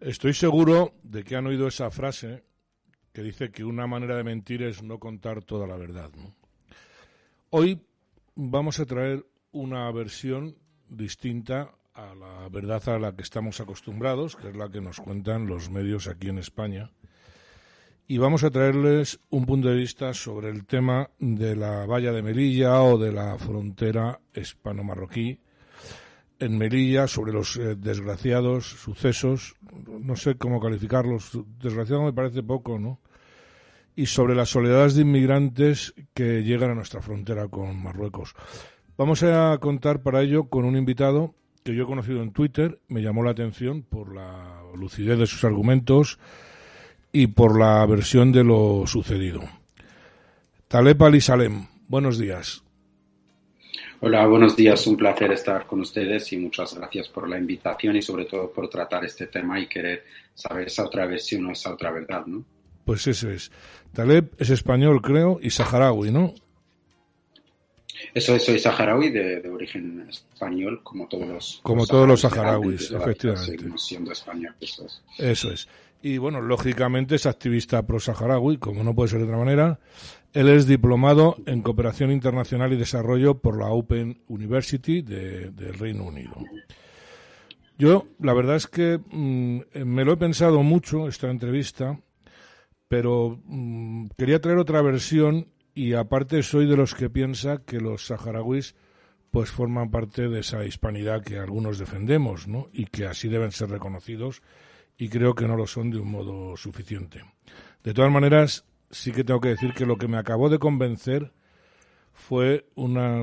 Estoy seguro de que han oído esa frase que dice que una manera de mentir es no contar toda la verdad. Hoy vamos a traer una versión distinta a la verdad a la que estamos acostumbrados, que es la que nos cuentan los medios aquí en España. Y vamos a traerles un punto de vista sobre el tema de la valla de Melilla o de la frontera hispano-marroquí en Melilla, sobre los eh, desgraciados sucesos, no sé cómo calificarlos, desgraciado me parece poco, ¿no? Y sobre las soledades de inmigrantes que llegan a nuestra frontera con Marruecos. Vamos a contar para ello con un invitado que yo he conocido en Twitter, me llamó la atención por la lucidez de sus argumentos y por la versión de lo sucedido. Taleb Ali Salem, buenos días. Hola, buenos días. Un placer estar con ustedes y muchas gracias por la invitación y sobre todo por tratar este tema y querer saber esa otra versión o esa otra verdad, ¿no? Pues eso es. Taleb es español, creo, y saharaui, ¿no? Eso es, soy saharaui de, origen español, como todos los... Como todos los saharauis, efectivamente. España, eso es. Eso es. Y bueno, lógicamente es activista pro-saharaui, como no puede ser de otra manera. Él es diplomado en Cooperación Internacional y Desarrollo por la Open University del Reino Unido. Yo, la verdad es que mm, me lo he pensado mucho esta entrevista, pero mm, quería traer otra versión y aparte soy de los que piensa que los saharauis pues forman parte de esa hispanidad que algunos defendemos, ¿no? Y que así deben ser reconocidos y creo que no lo son de un modo suficiente. De todas maneras, sí que tengo que decir que lo que me acabó de convencer fue una,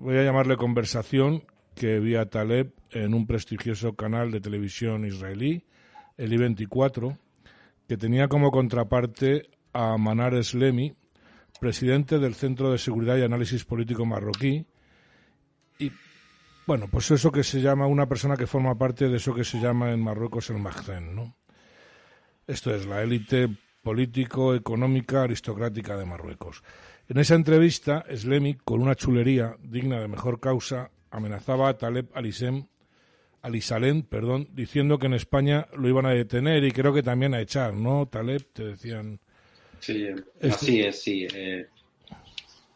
voy a llamarle conversación que vi a Taleb en un prestigioso canal de televisión israelí, el I-24, que tenía como contraparte a Manar Eslemi, presidente del Centro de Seguridad y Análisis Político marroquí. Y bueno, pues eso que se llama una persona que forma parte de eso que se llama en Marruecos el Magzen, ¿no? Esto es la élite político, económica, aristocrática de Marruecos. En esa entrevista, Slemi, con una chulería digna de mejor causa, amenazaba a Taleb Alisem, Alisalem, perdón, diciendo que en España lo iban a detener y creo que también a echar, ¿no? Taleb, te decían Sí, este así es, sí. Eh,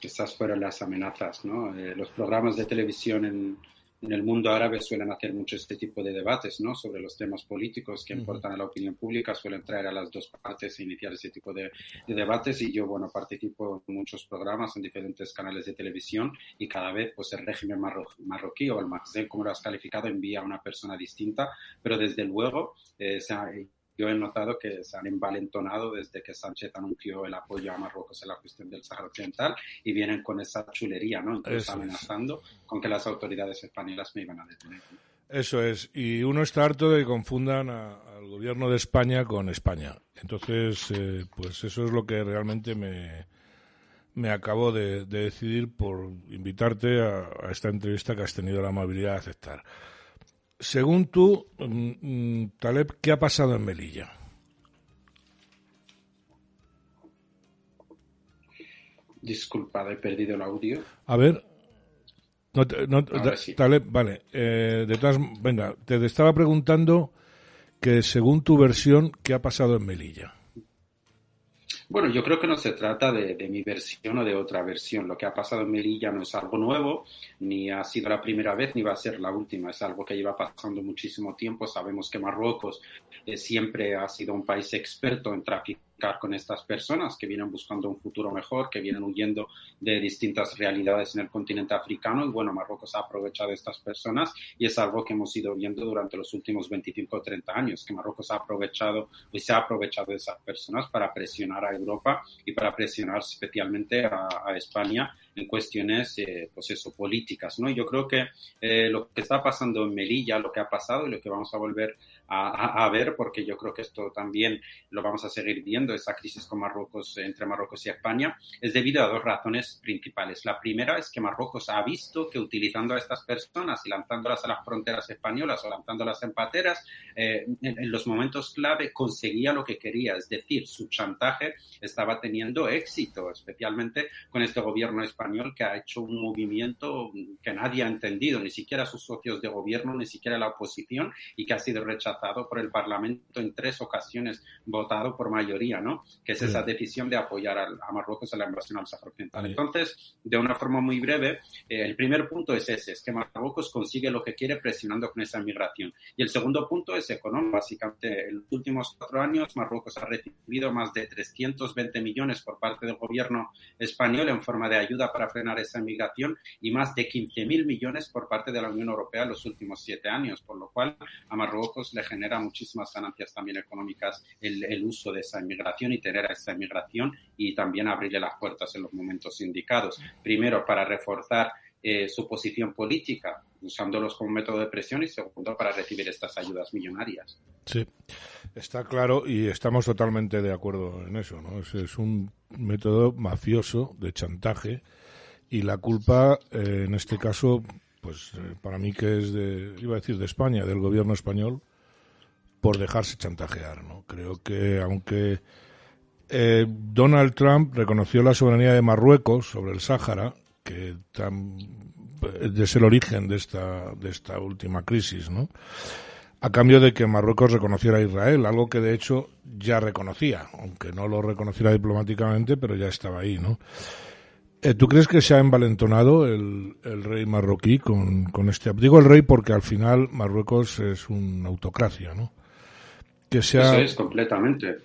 estas fueron las amenazas, ¿no? Eh, los programas de televisión en, en, el mundo árabe suelen hacer mucho este tipo de debates, ¿no? Sobre los temas políticos que importan a la opinión pública, suelen traer a las dos partes e iniciar ese tipo de, debates. Y yo, bueno, participo en muchos programas en diferentes canales de televisión y cada vez, pues, el régimen marroquí o el Magzen, como lo has calificado, envía a una persona distinta, pero desde luego eh, se ha yo he notado que se han envalentonado desde que Sánchez anunció el apoyo a Marruecos en la cuestión del Sahara Occidental y vienen con esa chulería, ¿no? Entonces amenazando con que las autoridades españolas me iban a detener. Eso es, y uno está harto de que confundan al gobierno de España con España. Entonces, eh, pues eso es lo que realmente me, me acabo de, decidir por invitarte a, a, esta entrevista que has tenido la amabilidad de aceptar. Según tú, mm, mm, Taleb, ¿qué ha pasado en Melilla? Disculpa, he perdido el audio. A ver. Taleb, vale. Eh, de todas, venga, te estaba preguntando que según tu versión, ¿qué ha pasado en Melilla? Bueno, yo creo que no se trata de, mi versión o de otra versión. Lo que ha pasado en Melilla no es algo nuevo, ni ha sido la primera vez, ni va a ser la última. Es algo que lleva pasando muchísimo tiempo. Sabemos que Marruecos eh, siempre ha sido un país experto en tráfico con estas personas que vienen buscando un futuro mejor, que vienen huyendo de distintas realidades en el continente africano. Y bueno, Marruecos ha aprovechado a estas personas y es algo que hemos ido viendo durante los últimos 25 o 30 años, que Marruecos ha aprovechado y se ha aprovechado de esas personas para presionar a Europa y para presionar especialmente a, España en cuestiones, eh, pues eso, políticas, ¿no? yo creo que eh, lo que está pasando en Melilla, lo que ha pasado y lo que vamos a volver a, ver, porque yo creo que esto también lo vamos a seguir viendo, esa crisis con Marruecos, entre Marruecos y España, es debido a dos razones principales. La primera es que Marruecos ha visto que utilizando a estas personas y lanzándolas a las fronteras españolas o lanzándolas en pateras, eh, en, los momentos clave conseguía lo que quería, es decir, su chantaje estaba teniendo éxito, especialmente con este gobierno español que ha hecho un movimiento que nadie ha entendido, ni siquiera sus socios de gobierno, ni siquiera la oposición, y que ha sido rechazado rechazado por el Parlamento en tres ocasiones, votado por mayoría, ¿no? Que es esa decisión de apoyar a, Marruecos en la invasión al Sahara Occidental. Entonces, de una forma muy breve, eh, el primer punto es ese, es que Marruecos consigue lo que quiere presionando con esa migración. Y el segundo punto es económico. Básicamente, en los últimos cuatro años, Marruecos ha recibido más de 320 millones por parte del gobierno español en forma de ayuda para frenar esa migración y más de 15 mil millones por parte de la Unión Europea en los últimos siete años, por lo cual a Marruecos le genera muchísimas ganancias también económicas el, el uso de esa inmigración y tener a esa inmigración y también abrirle las puertas en los momentos indicados. Primero, para reforzar eh, su posición política, usándolos como método de presión y segundo, para recibir estas ayudas millonarias. Sí, está claro y estamos totalmente de acuerdo en eso. ¿no? Es, un método mafioso de chantaje y la culpa, eh, en este caso, pues eh, para mí que es de, iba a decir de España, del gobierno español, por dejarse chantajear. ¿no? Creo que aunque eh, Donald Trump reconoció la soberanía de Marruecos sobre el Sáhara, que es el origen de esta, de esta última crisis, ¿no? a cambio de que Marruecos reconociera a Israel, algo que de hecho ya reconocía, aunque no lo reconociera diplomáticamente, pero ya estaba ahí, ¿no? Eh, ¿Tú crees que se ha envalentonado el, el rey marroquí con, con, este? Digo el rey porque al final Marruecos es una autocracia, ¿no? Que sea... Eso es, completamente.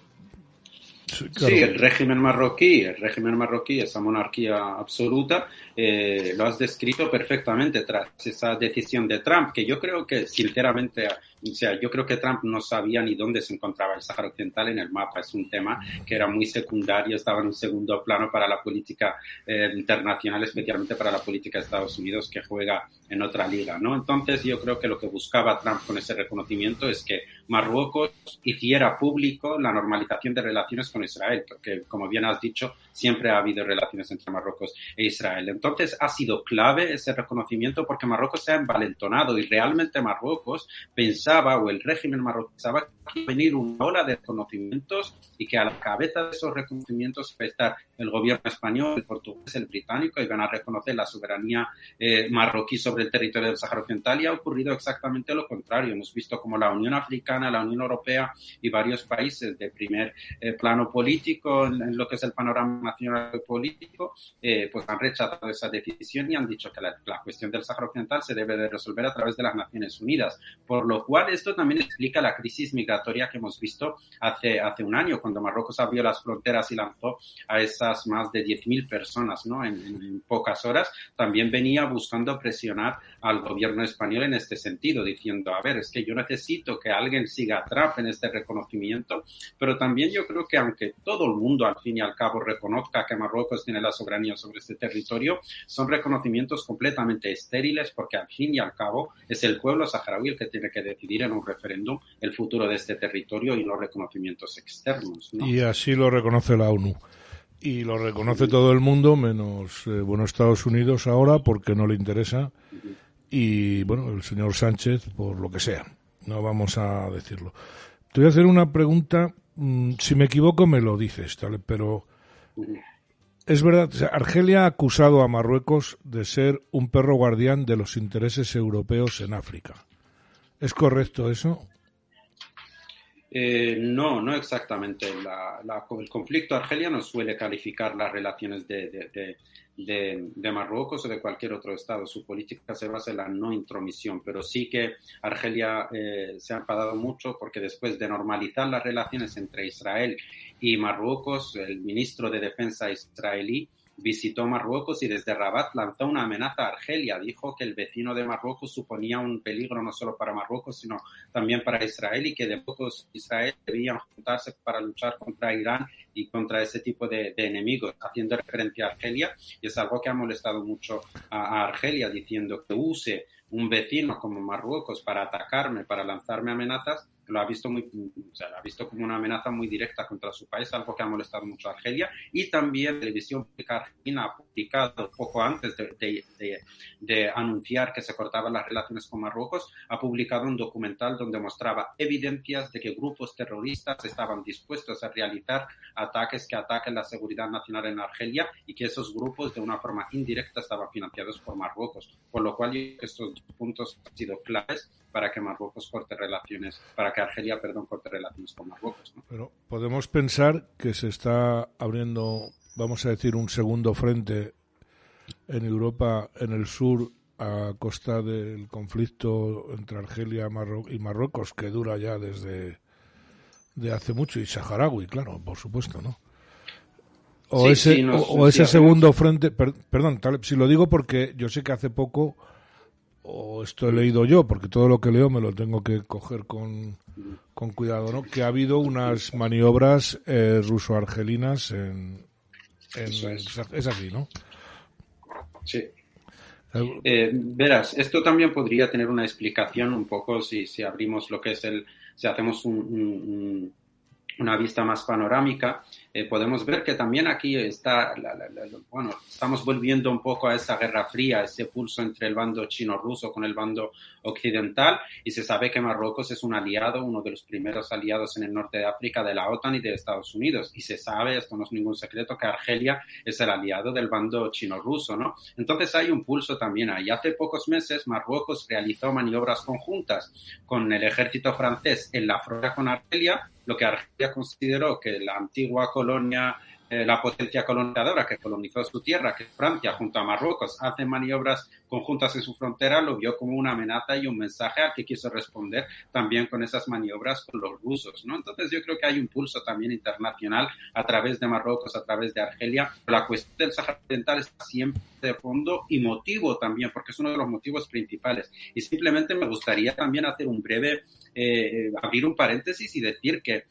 Sí, el régimen marroquí, el régimen marroquí, esa monarquía absoluta, eh, lo has descrito perfectamente tras esa decisión de Trump, que yo creo que, sinceramente, o sea, yo creo que Trump no sabía ni dónde se encontraba el Sáhara Occidental en el mapa. Es un tema que era muy secundario, estaba en un segundo plano para la política eh, internacional, especialmente para la política de Estados Unidos, que juega en otra liga, ¿no? Entonces, yo creo que lo que buscaba Trump con ese reconocimiento es que Marruecos hiciera público la normalización de relaciones con Israel, porque, como bien has dicho, siempre ha habido relaciones entre Marruecos e Israel. Entonces, ha sido clave ese reconocimiento porque Marruecos se ha envalentonado y realmente Marruecos pensaba, o el régimen marroquí pensaba, que iba a venir una ola de reconocimientos y que a la cabeza de esos reconocimientos iba a estar el gobierno español, el portugués, el británico, y van a reconocer la soberanía eh, marroquí sobre el territorio del Sáhara Occidental y ha ocurrido exactamente lo contrario. Hemos visto como la Unión Africana, la Unión Europea y varios países de primer eh, plano político en, lo que es el panorama nacional político, eh, pues han rechazado esa decisión y han dicho que la, la, cuestión del Sáhara Occidental se debe de resolver a través de las Naciones Unidas. Por lo cual esto también explica la crisis migratoria que hemos visto hace, hace un año, cuando Marruecos abrió las fronteras y lanzó a esa más de 10.000 personas ¿no? En, pocas horas, también venía buscando presionar al gobierno español en este sentido, diciendo, a ver, es que yo necesito que alguien siga atrás en este reconocimiento, pero también yo creo que aunque todo el mundo al fin y al cabo reconozca que Marruecos tiene la soberanía sobre este territorio, son reconocimientos completamente estériles porque al fin y al cabo es el pueblo saharaui el que tiene que decidir en un referéndum el futuro de este territorio y los reconocimientos externos. Y así lo reconoce la ONU. Y lo reconoce todo el mundo menos eh, bueno Estados Unidos ahora porque no le interesa. Y bueno el señor Sánchez por lo que sea. No vamos a decirlo. Te voy a hacer una pregunta mm, si me equivoco me lo dices tal pero es verdad Argelia ha acusado a Marruecos de ser un perro guardián de los intereses europeos en África es correcto eso eh, no, no exactamente. el conflicto argeliano suele calificar las relaciones de, Marruecos o de cualquier otro Estado. Su política se basa en la no intromisión, pero sí que Argelia eh, se ha enfadado mucho porque después de normalizar las relaciones entre Israel y Marruecos, el ministro de Defensa israelí visitó Marruecos y desde Rabat lanzó una amenaza a Argelia. Dijo que el vecino de Marruecos suponía un peligro no solo para Marruecos, sino también para Israel y que de pocos Israel debían juntarse para luchar contra Irán y contra ese tipo de, enemigos, haciendo referencia a Argelia. Y es algo que ha molestado mucho a Argelia, diciendo que use un vecino como Marruecos para atacarme, para lanzarme amenazas, lo ha visto muy, o sea, lo ha visto como una amenaza muy directa contra su país, algo que ha molestado mucho a Argelia. Y también la televisión pública argentina ha publicado poco antes de, de, de, anunciar que se cortaban las relaciones con Marruecos, ha publicado un documental donde mostraba evidencias de que grupos terroristas estaban dispuestos a realizar ataques que ataquen la seguridad nacional en Argelia y que esos grupos de una forma indirecta estaban financiados por Marruecos. Por lo cual, estos puntos han sido claves para que Marruecos corte relaciones, para que Argelia, perdón, corte relaciones con Marruecos. Pero podemos pensar que se está abriendo, vamos a decir, un segundo frente en Europa, en el sur, a costa del conflicto entre Argelia y Marruecos, que dura ya desde de hace mucho, y saharaui, claro, por supuesto, ¿no? O ese, o, ese segundo frente, perdón, si lo digo porque yo sé que hace poco, o esto he leído yo, porque todo lo que leo me lo tengo que coger con, con cuidado, ¿no? Que ha habido unas maniobras eh, ruso-argelinas en, es. así, ¿no? Sí. Eh, verás, esto también podría tener una explicación un poco si, si abrimos lo que es el, si hacemos un una vista más panorámica, eh, podemos ver que también aquí está, bueno, estamos volviendo un poco a esa guerra fría, ese pulso entre el bando chino-ruso con el bando occidental, y se sabe que Marruecos es un aliado, uno de los primeros aliados en el norte de África de la OTAN y de Estados Unidos, y se sabe, esto no es ningún secreto, que Argelia es el aliado del bando chino-ruso, ¿no? Entonces hay un pulso también ahí. Hace pocos meses Marruecos realizó maniobras conjuntas con el ejército francés en la frontera con Argelia, lo que Argelia consideró que la antigua colonia eh, la potencia colonizadora que colonizó su tierra, que Francia junto a Marruecos hace maniobras conjuntas en su frontera, lo vio como una amenaza y un mensaje al que quiso responder también con esas maniobras con los rusos, ¿no? Entonces yo creo que hay un pulso también internacional a través de Marruecos, a través de Argelia. La cuestión del Sahara Occidental está siempre de fondo y motivo también, porque es uno de los motivos principales. Y simplemente me gustaría también hacer un breve, eh, abrir un paréntesis y decir que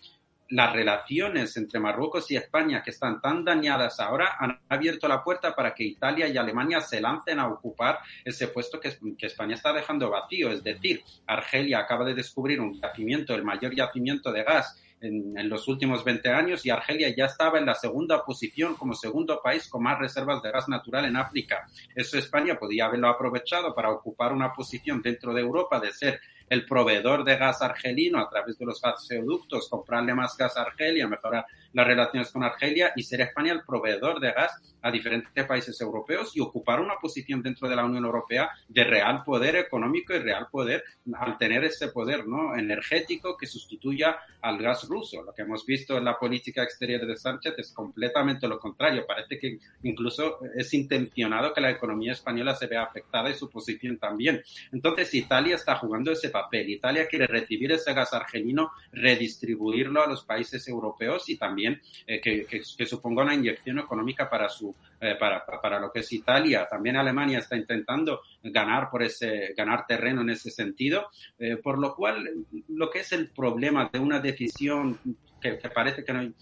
las relaciones entre Marruecos y España, que están tan dañadas ahora, han abierto la puerta para que Italia y Alemania se lancen a ocupar ese puesto que, España está dejando vacío. Es decir, Argelia acaba de descubrir un yacimiento, el mayor yacimiento de gas en, en, los últimos 20 años y Argelia ya estaba en la segunda posición como segundo país con más reservas de gas natural en África. Eso España podía haberlo aprovechado para ocupar una posición dentro de Europa de ser el proveedor de gas argelino a través de los gasoductos, comprarle más gas a Argelia, mejorar las relaciones con Argelia y ser España el proveedor de gas a diferentes países europeos y ocupar una posición dentro de la Unión Europea de real poder económico y real poder al tener ese poder ¿no? energético que sustituya al gas ruso. Lo que hemos visto en la política exterior de Sánchez es completamente lo contrario. Parece que incluso es intencionado que la economía española se vea afectada y su posición también. Entonces Italia está jugando ese papel. Italia quiere recibir ese gas argelino, redistribuirlo a los países europeos y también eh, que, suponga una inyección económica para su eh, para, para, lo que es Italia. También Alemania está intentando ganar por ese ganar terreno en ese sentido, eh, por lo cual lo que es el problema de una decisión que, parece que no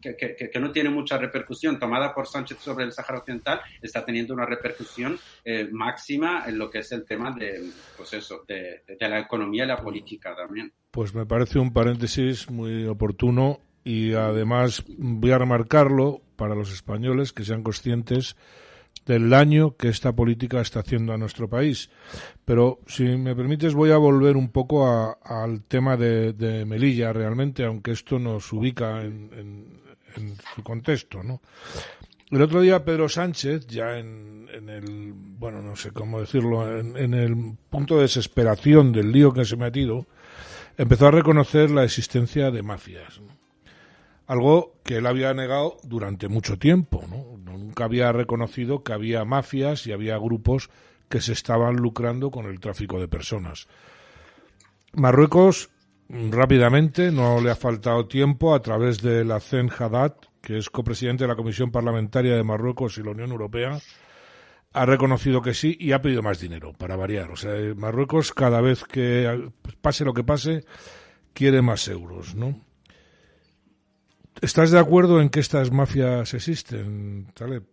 que, no tiene mucha repercusión tomada por Sánchez sobre el Sáhara Occidental está teniendo una repercusión máxima en lo que es el tema de, pues eso, de, de, la economía y la política también. Pues me parece un paréntesis muy oportuno y además voy a remarcarlo para los españoles que sean conscientes del daño que esta política está haciendo a nuestro país. Pero si me permites voy a volver un poco al tema de, Melilla realmente, aunque esto nos ubica en, su contexto, ¿no? El otro día Pedro Sánchez, ya en, el, bueno, no sé cómo decirlo, en, el punto de desesperación del lío que se ha metido, empezó a reconocer la existencia de mafias algo que él había negado durante mucho tiempo. ¿no? Nunca había reconocido que había mafias y había grupos que se estaban lucrando con el tráfico de personas. Marruecos, rápidamente, no le ha faltado tiempo, a través de la CEN Haddad, que es copresidente de la Comisión Parlamentaria de Marruecos y la Unión Europea, ha reconocido que sí y ha pedido más dinero, para variar. O sea, Marruecos, cada vez que pase lo que pase, quiere más euros, ¿no? ¿Estás de acuerdo en que estas mafias existen, Taleb?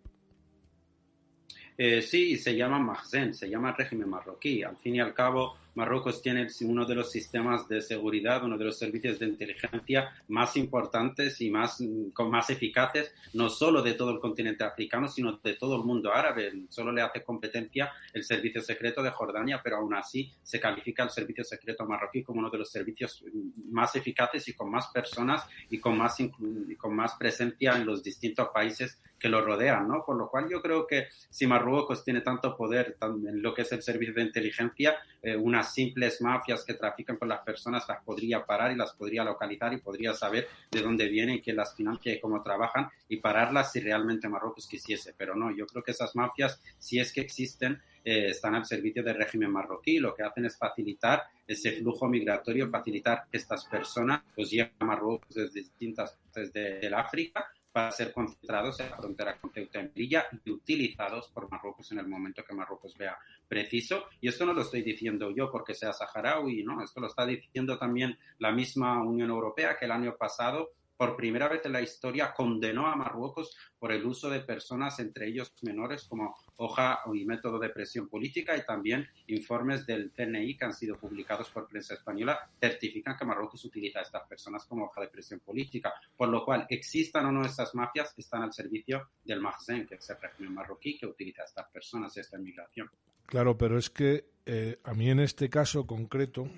Eh, sí, se llama Mahzen, se llama régimen marroquí. Al fin y al cabo, Marruecos tiene uno de los sistemas de seguridad, uno de los servicios de inteligencia más importantes y más, con más eficaces, no solo de todo el continente africano, sino de todo el mundo árabe. Solo le hace competencia el servicio secreto de Jordania, pero aún así se califica el servicio secreto marroquí como uno de los servicios más eficaces y con más personas y con más, y con más presencia en los distintos países que lo rodean, ¿no? Por lo cual yo creo que si Marruecos tiene tanto poder en lo que es el servicio de inteligencia, eh, unas simples mafias que trafican con las personas las podría parar y las podría localizar y podría saber de dónde vienen quién las financia y cómo trabajan y pararlas si realmente Marruecos quisiese. Pero no, yo creo que esas mafias, si es que existen, eh, están al servicio del régimen marroquí. Lo que hacen es facilitar ese flujo migratorio, facilitar que estas personas pues lleguen a Marruecos desde distintas partes de, del África para ser concentrados en la frontera con Ceuta y Melilla y utilizados por Marruecos en el momento que Marruecos vea preciso. Y esto no lo estoy diciendo yo porque sea saharaui, ¿no? Esto lo está diciendo también la misma Unión Europea que el año pasado por primera vez en la historia condenó a Marruecos por el uso de personas, entre ellos menores, como hoja y método de presión política y también informes del CNI que han sido publicados por prensa española certifican que Marruecos utiliza a estas personas como hoja de presión política. Por lo cual, existan o no estas mafias, están al servicio del Mahzen, que es el régimen marroquí que utiliza a estas personas y esta inmigración. Claro, pero es que eh, a mí en este caso concreto,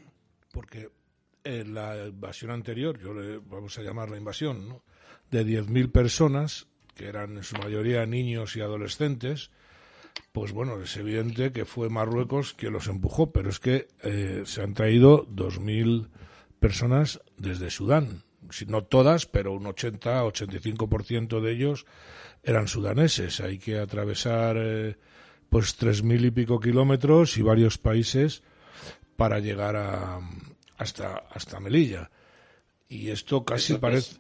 porque en la invasión anterior, yo le vamos a llamar la invasión, ¿no? de 10.000 personas, que eran en su mayoría niños y adolescentes, pues bueno, es evidente que fue Marruecos quien los empujó, pero es que eh, se han traído 2.000 personas desde Sudán. Si no todas, pero un 80-85% de ellos eran sudaneses. Hay que atravesar eh, pues 3.000 y pico kilómetros y varios países para llegar a, hasta, hasta Melilla. Y esto casi parece...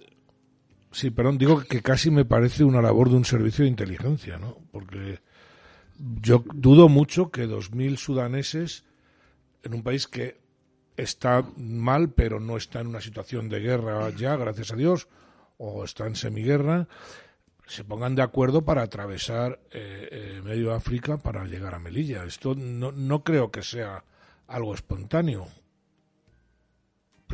Sí, perdón, digo que casi me parece una labor de un servicio de inteligencia, ¿no? Porque yo dudo mucho que 2.000 sudaneses en un país que está mal, pero no está en una situación de guerra ya, gracias a Dios, o está en semiguerra, se pongan de acuerdo para atravesar eh, eh, medio África para llegar a Melilla. Esto no, no creo que sea algo espontáneo.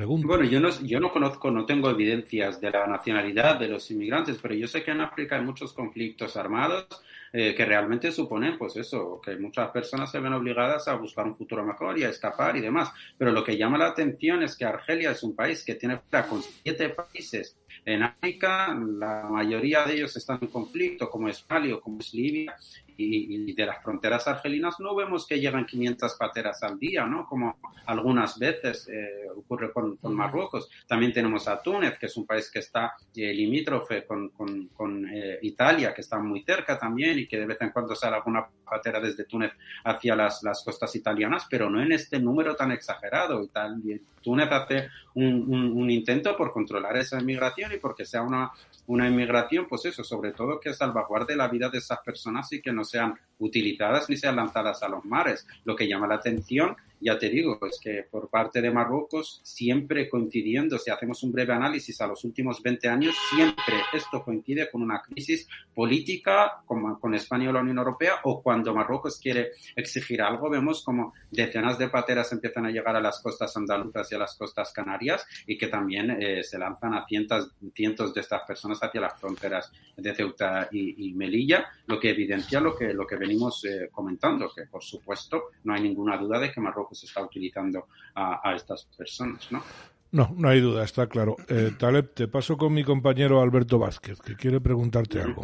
Bueno, yo no, yo no conozco, no tengo evidencias de la nacionalidad de los inmigrantes, pero yo sé que en África hay muchos conflictos armados eh, que realmente suponen, pues eso, que muchas personas se ven obligadas a buscar un futuro mejor y a escapar y demás. Pero lo que llama la atención es que Argelia es un país que tiene con siete países en África, la mayoría de ellos están en conflicto, como es Mali o como es Libia, y, de las fronteras argelinas no vemos que llegan 500 pateras al día, ¿no? Como algunas veces eh, ocurre con, Marruecos. También tenemos a Túnez, que es un país que está eh, limítrofe con, con, eh, Italia, que está muy cerca también y que de vez en cuando sale alguna patera desde Túnez hacia las, las costas italianas, pero no en este número tan exagerado. Italia, Túnez hace un, un, intento por controlar esa inmigración y porque sea una, una inmigración, pues eso, sobre todo que salvaguarde la vida de esas personas y que no sean utilizadas ni sean lanzadas a los mares. Lo que llama la atención ya te digo, es que por parte de Marruecos, siempre coincidiendo, si hacemos un breve análisis a los últimos 20 años, siempre esto coincide con una crisis política con, con España o la Unión Europea, o cuando Marruecos quiere exigir algo, vemos como decenas de pateras empiezan a llegar a las costas andaluzas y a las costas canarias, y que también eh, se lanzan a cientos, cientos de estas personas hacia las fronteras de Ceuta y, Melilla, lo que evidencia lo que, lo que venimos eh, comentando, que por supuesto no hay ninguna duda de que Marruecos se está utilizando a, estas personas, ¿no? No, no hay duda, está claro. Eh, Taleb, te paso con mi compañero Alberto Vázquez, que quiere preguntarte algo.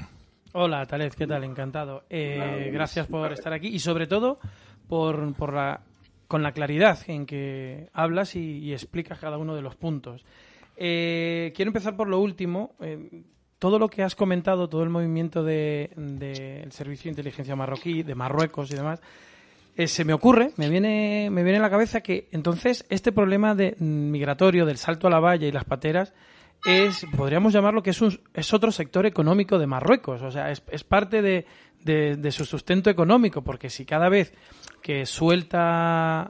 Hola, Taleb, ¿qué tal? Encantado. Eh, gracias por estar aquí y sobre todo por, por la, con la claridad en que hablas y, explicas cada uno de los puntos. Eh, quiero empezar por lo último. todo lo que has comentado, todo el movimiento del de, Servicio de Inteligencia Marroquí, de Marruecos y demás, eh, se me ocurre, me viene, me viene a la cabeza que entonces este problema de mm, migratorio del salto a la valla y las pateras es, podríamos llamarlo que es, un, es otro sector económico de Marruecos, o sea, es, es parte de, de, su sustento económico, porque si cada vez que suelta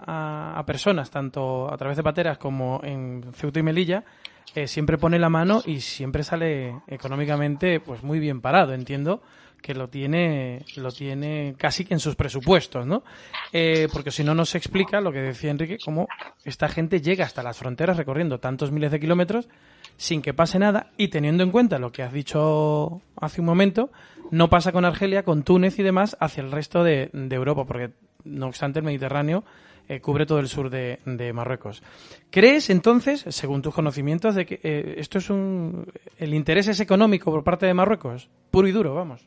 a, personas, tanto a través de pateras como en Ceuta y Melilla, eh, siempre pone la mano y siempre sale económicamente pues muy bien parado, entiendo que lo tiene, lo tiene casi que en sus presupuestos, ¿no? Eh, porque si no, no se explica lo que decía Enrique, cómo esta gente llega hasta las fronteras recorriendo tantos miles de kilómetros sin que pase nada y teniendo en cuenta lo que has dicho hace un momento, no pasa con Argelia, con Túnez y demás hacia el resto de, Europa, porque no obstante el Mediterráneo eh, cubre todo el sur de, Marruecos. ¿Crees entonces, según tus conocimientos, de que eh, esto es un. el interés es económico por parte de Marruecos? Puro y duro, vamos.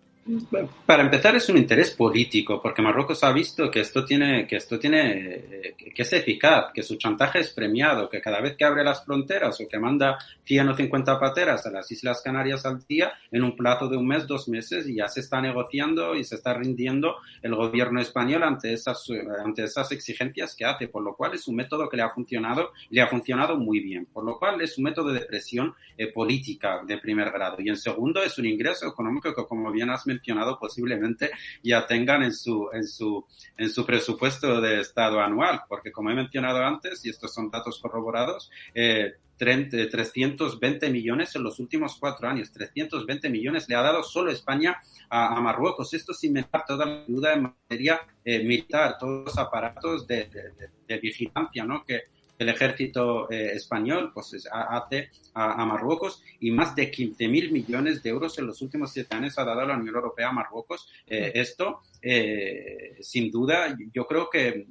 Para empezar es un interés político, porque Marruecos ha visto que esto tiene, que esto tiene, eh, que es eficaz, que su chantaje es premiado, que cada vez que abre las fronteras o que manda 100 o 50 pateras a las Islas Canarias al día, en un plazo de un mes, dos meses, ya se está negociando y se está rindiendo el gobierno español ante esas, ante esas exigencias que hace, por lo cual es un método que le ha funcionado, le ha funcionado muy bien, por lo cual es un método de presión eh, política de primer grado. Y en segundo es un ingreso económico que, como bien has mencionado, posiblemente ya tengan en su, en su, en su presupuesto de Estado anual, porque como he mencionado antes, y estos son datos corroborados, eh, 320 millones en los últimos cuatro años. 320 millones le ha dado solo España a, Marruecos. Esto sin mencionar toda la ayuda en materia eh, militar, todos los aparatos de vigilancia ¿no? que, el ejército eh, español pues, hace a, Marruecos y más de 15 mil millones de euros en los últimos siete años ha dado la Unión Europea a Marruecos. Eh, esto, eh, sin duda, yo creo que,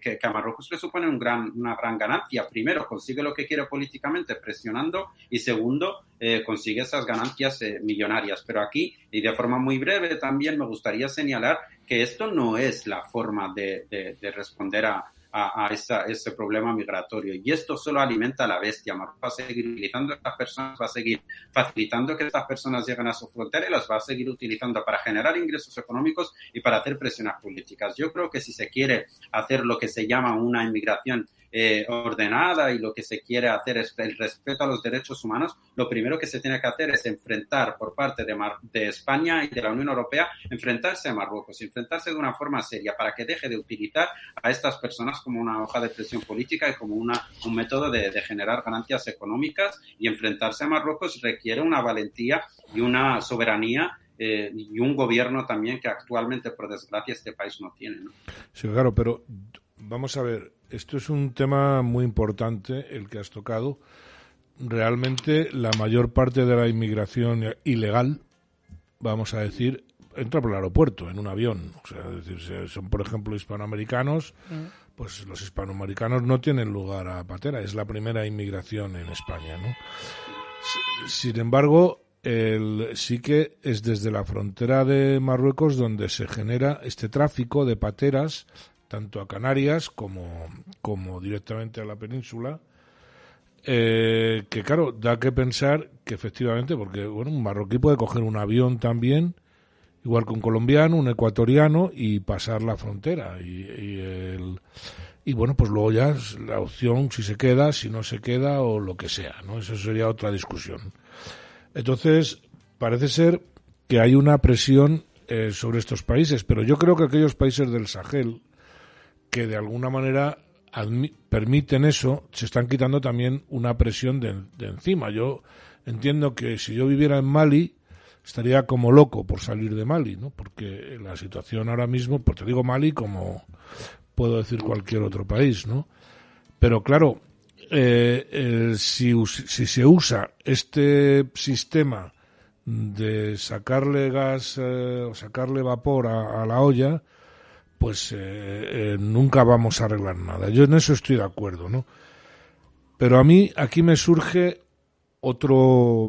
que, a Marruecos le supone un gran, una gran ganancia. Primero, consigue lo que quiere políticamente presionando y segundo, consigue esas ganancias millonarias. Pero aquí, y de forma muy breve, también me gustaría señalar que esto no es la forma de responder a, a, ese problema migratorio. Y esto solo alimenta a la bestia. Marruecos va a seguir utilizando a estas personas, va a seguir facilitando que estas personas lleguen a su frontera y las va a seguir utilizando para generar ingresos económicos y para hacer presiones políticas. Yo creo que si se quiere hacer lo que se llama una inmigración eh, ordenada y lo que se quiere hacer es el respeto a los derechos humanos, lo primero que se tiene que hacer es enfrentar por parte de, de España y de la Unión Europea, enfrentarse a Marruecos, enfrentarse de una forma seria para que deje de utilizar a estas personas como una hoja de presión política y como una, un método de, generar ganancias económicas y enfrentarse a Marruecos requiere una valentía y una soberanía eh, y un gobierno también que actualmente, por desgracia, este país no tiene. Sí, claro, pero vamos a ver, esto es un tema muy importante el que has tocado. Realmente la mayor parte de la inmigración ilegal, vamos a decir, entra por el aeropuerto en un avión. O sea, es decir, son por ejemplo hispanoamericanos, pues los hispanoamericanos no tienen lugar a patera. Es la primera inmigración en España, ¿no? Sin embargo, el, sí que es desde la frontera de Marruecos donde se genera este tráfico de pateras tanto a Canarias como, como directamente a la península. Eh, que claro, da que pensar que efectivamente, porque bueno, un marroquí puede coger un avión también, igual que un colombiano, un ecuatoriano, y pasar la frontera. Y, y, el, y bueno, pues luego ya la opción si se queda, si no se queda o lo que sea, ¿no? Eso sería otra discusión. Entonces, parece ser que hay una presión eh, sobre estos países, pero yo creo que aquellos países del Sahel, que de alguna manera permiten eso, se están quitando también una presión de, encima. Yo entiendo que si yo viviera en Mali, estaría como loco por salir de Mali, ¿no? Porque la situación ahora mismo, pues te digo Mali como puedo decir cualquier otro país, ¿no? Pero claro, eh, si, si, se usa este sistema de sacarle gas eh, o sacarle vapor a la olla, pues eh, eh, nunca vamos a arreglar nada. Yo en eso estoy de acuerdo, ¿no? Pero a mí aquí me surge otro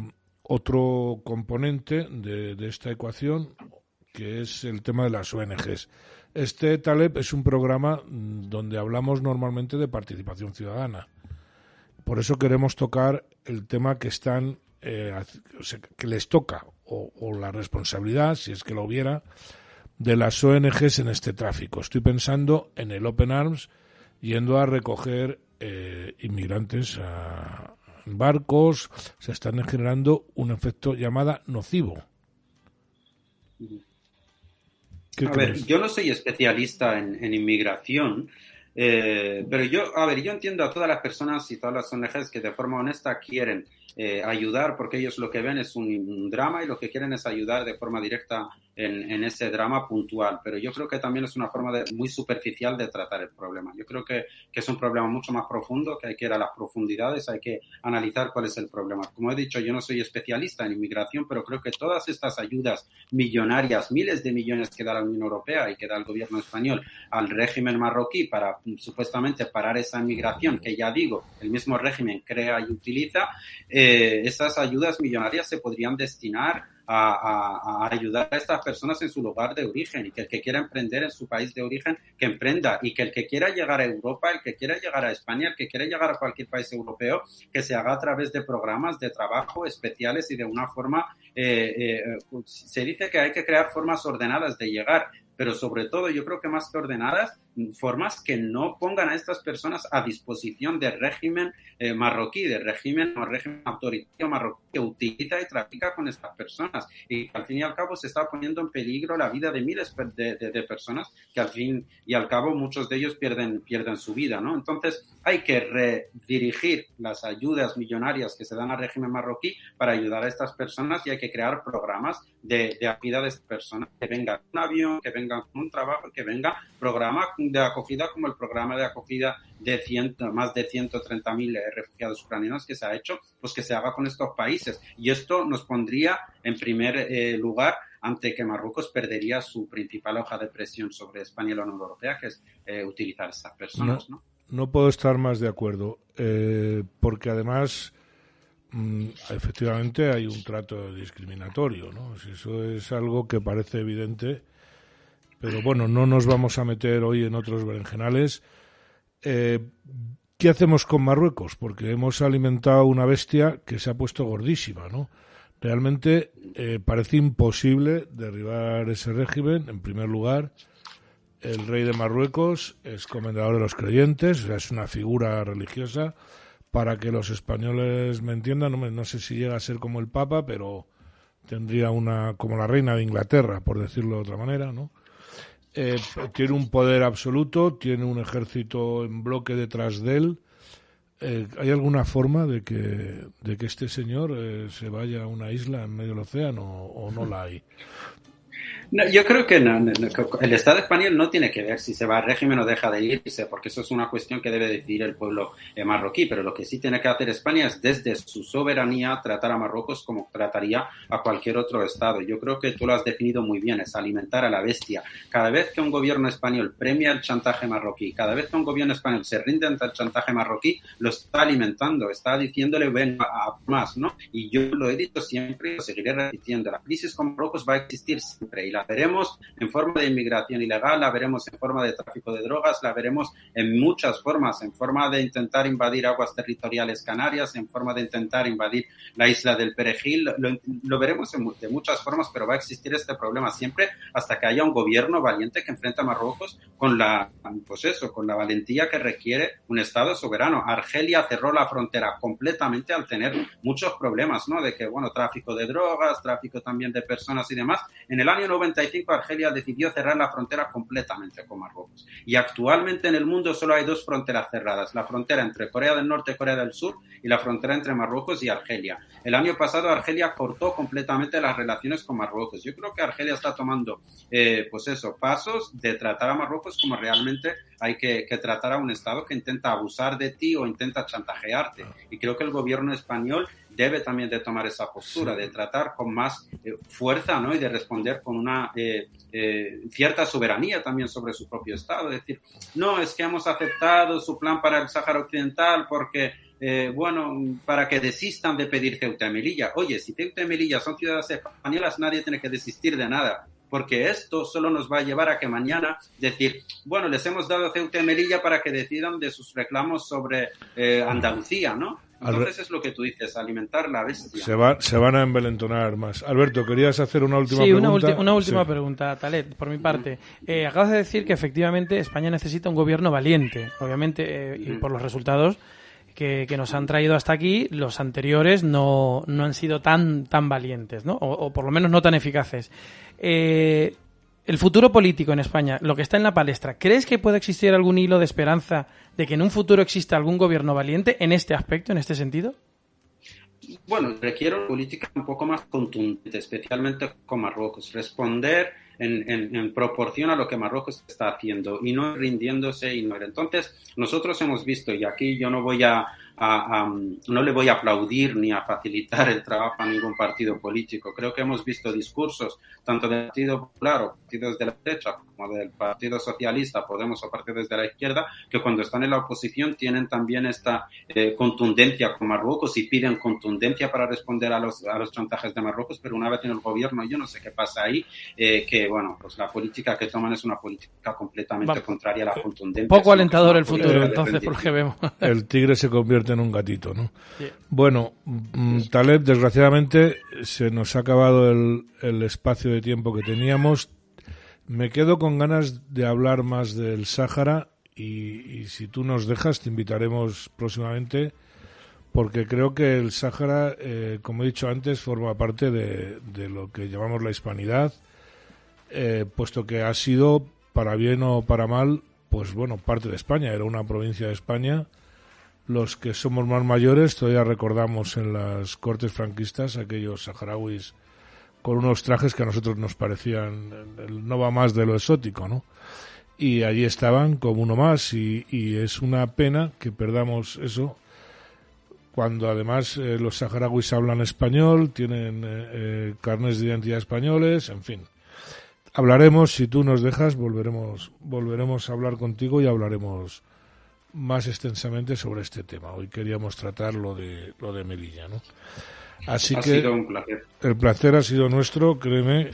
otro componente de, esta ecuación que es el tema de las ONGs. Este Taleb es un programa mm, donde hablamos normalmente de participación ciudadana. Por eso queremos tocar el tema que están eh, que les toca o, o, la responsabilidad, si es que lo hubiera, de las ONGs en este tráfico. Estoy pensando en el Open Arms yendo a recoger eh, inmigrantes a, barcos, se están generando un efecto llamada nocivo. A ver, yo no soy especialista en, inmigración, eh, pero yo, a ver, yo entiendo a todas las personas y todas las ONGs que de forma honesta quieren eh, ayudar, porque ellos lo que ven es un, drama y lo que quieren es ayudar de forma directa en, ese drama puntual. Pero yo creo que también es una forma muy superficial de tratar el problema. Yo creo que, que, es un problema mucho más profundo, que hay que ir a las profundidades, hay que analizar cuál es el problema. Como he dicho, yo no soy especialista en inmigración, pero creo que todas estas ayudas millonarias, miles de millones que da la Unión Europea y que da el gobierno español al régimen marroquí para supuestamente parar esa inmigración, que ya digo, el mismo régimen crea y utiliza, eh, esas ayudas millonarias se podrían destinar a, ayudar a estas personas en su lugar de origen y que el que quiera emprender en su país de origen, que emprenda. Y que el que quiera llegar a Europa, el que quiera llegar a España, el que quiera llegar a cualquier país europeo, que se haga a través de programas de trabajo especiales y de una forma, eh, eh, se dice que hay que crear formas ordenadas de llegar pero sobre todo yo creo que más que ordenadas, formas que no pongan a estas personas a disposición del régimen eh, marroquí, del régimen, régimen autoritario marroquí que utiliza y trafica con estas personas y al fin y al cabo se está poniendo en peligro la vida de miles de, personas que al fin y al cabo muchos de ellos pierden, pierden su vida, ¿no? Entonces hay que redirigir las ayudas millonarias que se dan al régimen marroquí para ayudar a estas personas y hay que crear programas de, de acogida de estas personas, que venga un avión, que venga un trabajo, que venga programa de acogida como el programa de acogida de ciento, más de 130.000 refugiados ucranianos que se ha hecho, pues que se haga con estos países. Y esto nos pondría en primer eh, lugar ante que Marruecos perdería su principal hoja de presión sobre España y la Unión Europea, que es eh, utilizar estas personas. No, ¿no? puedo estar más de acuerdo, eh, porque además mm, efectivamente hay un trato discriminatorio, ¿no? Eso es algo que parece evidente pero bueno, no nos vamos a meter hoy en otros berenjenales. Eh, ¿Qué hacemos con Marruecos? Porque hemos alimentado una bestia que se ha puesto gordísima, ¿no? Realmente eh, parece imposible derribar ese régimen. En primer lugar, el rey de Marruecos es comendador de los creyentes, es una figura religiosa. Para que los españoles me entiendan, no, no sé si llega a ser como el Papa, pero tendría una como la reina de Inglaterra, por decirlo de otra manera, ¿no? Eh, tiene un poder absoluto, tiene un ejército en bloque detrás de él. Eh, ¿Hay alguna forma de que, de que este señor eh, se vaya a una isla en medio del océano o no la hay? No, yo creo que el Estado español no tiene que ver si se va al régimen o deja de irse, porque eso es una cuestión que debe decidir el pueblo eh, marroquí. Pero lo que sí tiene que hacer España es desde su soberanía tratar a Marruecos como trataría a cualquier otro Estado. Yo creo que tú lo has definido muy bien, es alimentar a la bestia. Cada vez que un gobierno español premia el chantaje marroquí, cada vez que un gobierno español se rinde ante el chantaje marroquí, lo está alimentando, está diciéndole ven a más, ¿no? Y yo lo he dicho siempre y lo seguiré repitiendo. La crisis con Marruecos va a existir siempre y la veremos en forma de inmigración ilegal, la veremos en forma de tráfico de drogas, la veremos en muchas formas, en forma de intentar invadir aguas territoriales canarias, en forma de intentar invadir la isla del Perejil, lo, veremos de muchas formas, pero va a existir este problema siempre hasta que haya un gobierno valiente que enfrenta a Marruecos con la, pues eso, con la valentía que requiere un Estado soberano. Argelia cerró la frontera completamente al tener muchos problemas, ¿no? De que, bueno, tráfico de drogas, tráfico también de personas y demás. En el año 95 Argelia decidió cerrar la frontera completamente con Marruecos. Y actualmente en el mundo solo hay dos fronteras cerradas, la frontera entre Corea del Norte y Corea del Sur y la frontera entre Marruecos y Argelia. El año pasado Argelia cortó completamente las relaciones con Marruecos. Yo creo que Argelia está tomando, eh, pues eso, pasos de tratar a Marruecos como realmente hay que, que, tratar a un Estado que intenta abusar de ti o intenta chantajearte. Y creo que el gobierno español debe también de tomar esa postura, de tratar con más eh, fuerza ¿no? y de responder con una eh, eh, cierta soberanía también sobre su propio Estado. Es decir, no, es que hemos aceptado su plan para el Sáhara Occidental porque, bueno, para que desistan de pedir Ceuta y Melilla. Oye, si Ceuta y Melilla son ciudades españolas, nadie tiene que desistir de nada porque esto solo nos va a llevar a que mañana decir, bueno, les hemos dado Ceuta y Melilla para que decidan de sus reclamos sobre Andalucía, ¿no? Entonces es lo que tú dices, alimentar la bestia. Se, va, se van a envalentonar más. Alberto, ¿querías hacer una última pregunta? Sí, una última pregunta, Talet, por mi parte. Eh, acabas de decir que efectivamente España necesita un gobierno valiente, obviamente, eh, y por los resultados que, nos han traído hasta aquí, los anteriores no, no han sido tan, tan valientes, ¿no? O, o por lo menos no tan eficaces. Eh, el futuro político en España, lo que está en la palestra, ¿crees que puede existir algún hilo de esperanza de que en un futuro exista algún gobierno valiente en este aspecto, en este sentido? Bueno, requiere una política un poco más contundente, especialmente con Marruecos. Responder en, proporción a lo que Marruecos está haciendo y no rindiéndose y no. Entonces, nosotros hemos visto, y aquí yo no voy a, no le voy a aplaudir ni a facilitar el trabajo a ningún partido político. Creo que hemos visto discursos tanto del Partido Popular o partidos de la derecha como del Partido Socialista, Podemos o partidos de la izquierda, que cuando están en la oposición tienen también esta eh, contundencia con Marruecos y piden contundencia para responder a los, a los chantajes de Marruecos, pero una vez en el gobierno yo no sé qué pasa ahí, eh, que bueno, pues la política que toman es una política completamente contraria a la contundencia. Poco alentador el futuro, entonces, porque vemos. El tigre se convierte en un gatito, ¿no? Bueno, mm, Taleb, desgraciadamente se nos ha acabado el, el espacio de tiempo que teníamos. Me quedo con ganas de hablar más del Sáhara y, si tú nos dejas te invitaremos próximamente porque creo que el Sáhara, eh, como he dicho antes, forma parte de, lo que llamamos la hispanidad, eh, puesto que ha sido, para bien o para mal, pues bueno, parte de España, era una provincia de España. Los que somos más mayores todavía recordamos en las cortes franquistas aquellos saharauis con unos trajes que a nosotros nos parecían no va más de lo exótico, ¿no? Y allí estaban como uno más y, es una pena que perdamos eso cuando además eh, los saharauis hablan español, tienen eh, eh, carnes de identidad españoles, en fin. Hablaremos, si tú nos dejas, volveremos, volveremos a hablar contigo y hablaremos más extensamente sobre este tema. Hoy queríamos tratar lo de, lo de Melilla, ¿no? Así ha que sido un placer. el placer ha sido nuestro, créeme,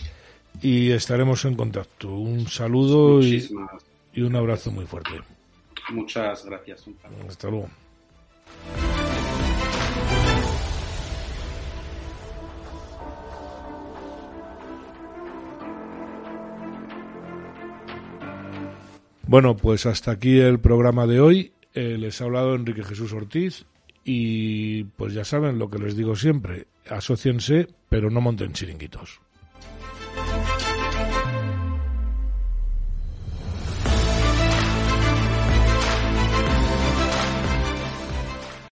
y estaremos en contacto. Un saludo y, y, un abrazo muy fuerte. Muchas gracias. Hasta luego. Bueno, pues hasta aquí el programa de hoy. Eh, les ha hablado Enrique Jesús Ortiz y pues ya saben lo que les digo siempre, asociense, pero no monten chiringuitos.